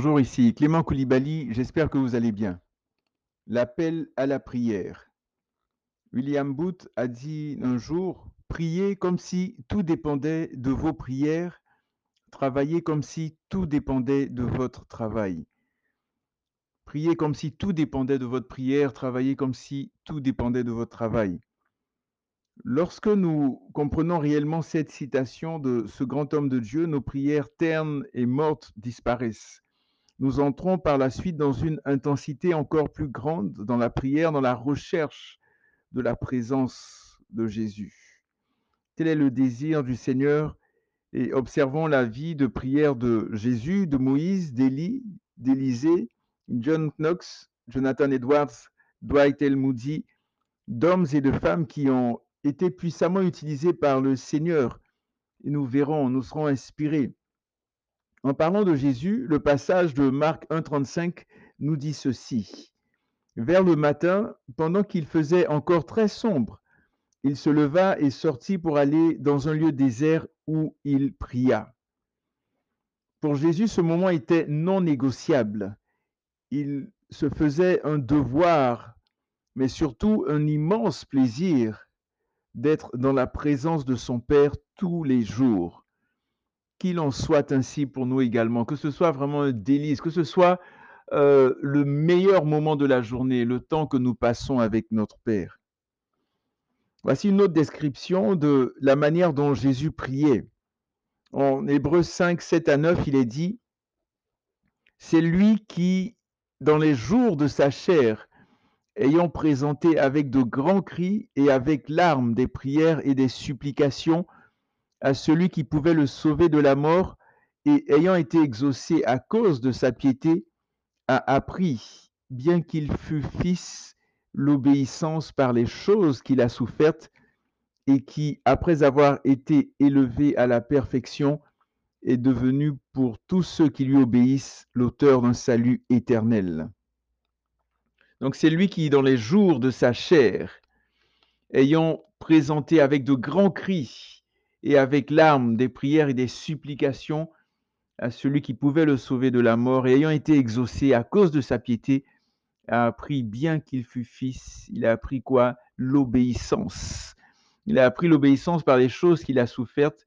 Bonjour, ici Clément Koulibaly, j'espère que vous allez bien. L'appel à la prière. William Booth a dit un jour, priez comme si tout dépendait de vos prières, travaillez comme si tout dépendait de votre travail. Priez comme si tout dépendait de votre prière, travaillez comme si tout dépendait de votre travail. Lorsque nous comprenons réellement cette citation de ce grand homme de Dieu, nos prières ternes et mortes disparaissent. Nous entrons par la suite dans une intensité encore plus grande dans la prière, dans la recherche de la présence de Jésus. Tel est le désir du Seigneur et observons la vie de prière de Jésus, de Moïse, d'Élie, d'Élisée, John Knox, Jonathan Edwards, Dwight L. Moody, d'hommes et de femmes qui ont été puissamment utilisé par le Seigneur. Et nous verrons, nous serons inspirés. En parlant de Jésus, le passage de Marc 1,35 nous dit ceci. Vers le matin, pendant qu'il faisait encore très sombre, il se leva et sortit pour aller dans un lieu désert où il pria. Pour Jésus, ce moment était non négociable. Il se faisait un devoir, mais surtout un immense plaisir d'être dans la présence de son Père tous les jours. Qu'il en soit ainsi pour nous également, que ce soit vraiment un délice, que ce soit euh, le meilleur moment de la journée, le temps que nous passons avec notre Père. Voici une autre description de la manière dont Jésus priait. En Hébreux 5, 7 à 9, il est dit, C'est lui qui, dans les jours de sa chair, ayant présenté avec de grands cris et avec larmes des prières et des supplications à celui qui pouvait le sauver de la mort, et ayant été exaucé à cause de sa piété, a appris, bien qu'il fût fils, l'obéissance par les choses qu'il a souffertes, et qui, après avoir été élevé à la perfection, est devenu pour tous ceux qui lui obéissent l'auteur d'un salut éternel. Donc c'est lui qui, dans les jours de sa chair, ayant présenté avec de grands cris et avec larmes des prières et des supplications à celui qui pouvait le sauver de la mort, et ayant été exaucé à cause de sa piété, a appris, bien qu'il fût fils, il a appris quoi? L'obéissance. Il a appris l'obéissance par les choses qu'il a souffertes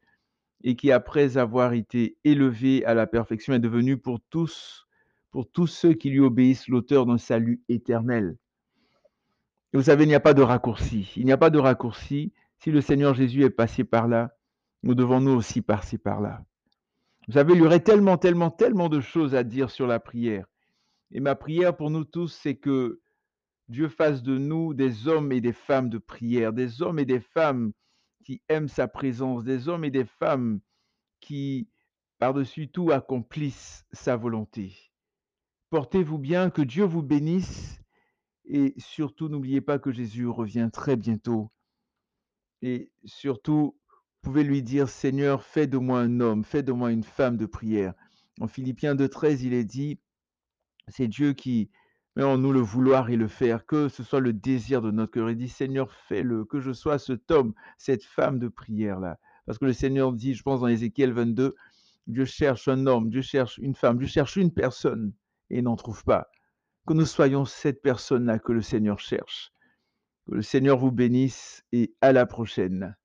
et qui, après avoir été élevé à la perfection, est devenu pour tous pour tous ceux qui lui obéissent, l'auteur d'un salut éternel. vous savez, il n'y a pas de raccourci. Il n'y a pas de raccourci. Si le Seigneur Jésus est passé par là, nous devons nous aussi passer par là. Vous savez, il y aurait tellement, tellement, tellement de choses à dire sur la prière. Et ma prière pour nous tous, c'est que Dieu fasse de nous des hommes et des femmes de prière, des hommes et des femmes qui aiment sa présence, des hommes et des femmes qui, par-dessus tout, accomplissent sa volonté. Portez-vous bien, que Dieu vous bénisse et surtout n'oubliez pas que Jésus revient très bientôt. Et surtout, pouvez lui dire, Seigneur, fais de moi un homme, fais de moi une femme de prière. En Philippiens 2.13, il est dit, c'est Dieu qui met en nous le vouloir et le faire, que ce soit le désir de notre cœur. Il dit, Seigneur, fais-le, que je sois cet homme, cette femme de prière-là. Parce que le Seigneur dit, je pense dans Ézéchiel 22, Dieu cherche un homme, Dieu cherche une femme, Dieu cherche une personne et n'en trouve pas. Que nous soyons cette personne-là que le Seigneur cherche. Que le Seigneur vous bénisse et à la prochaine.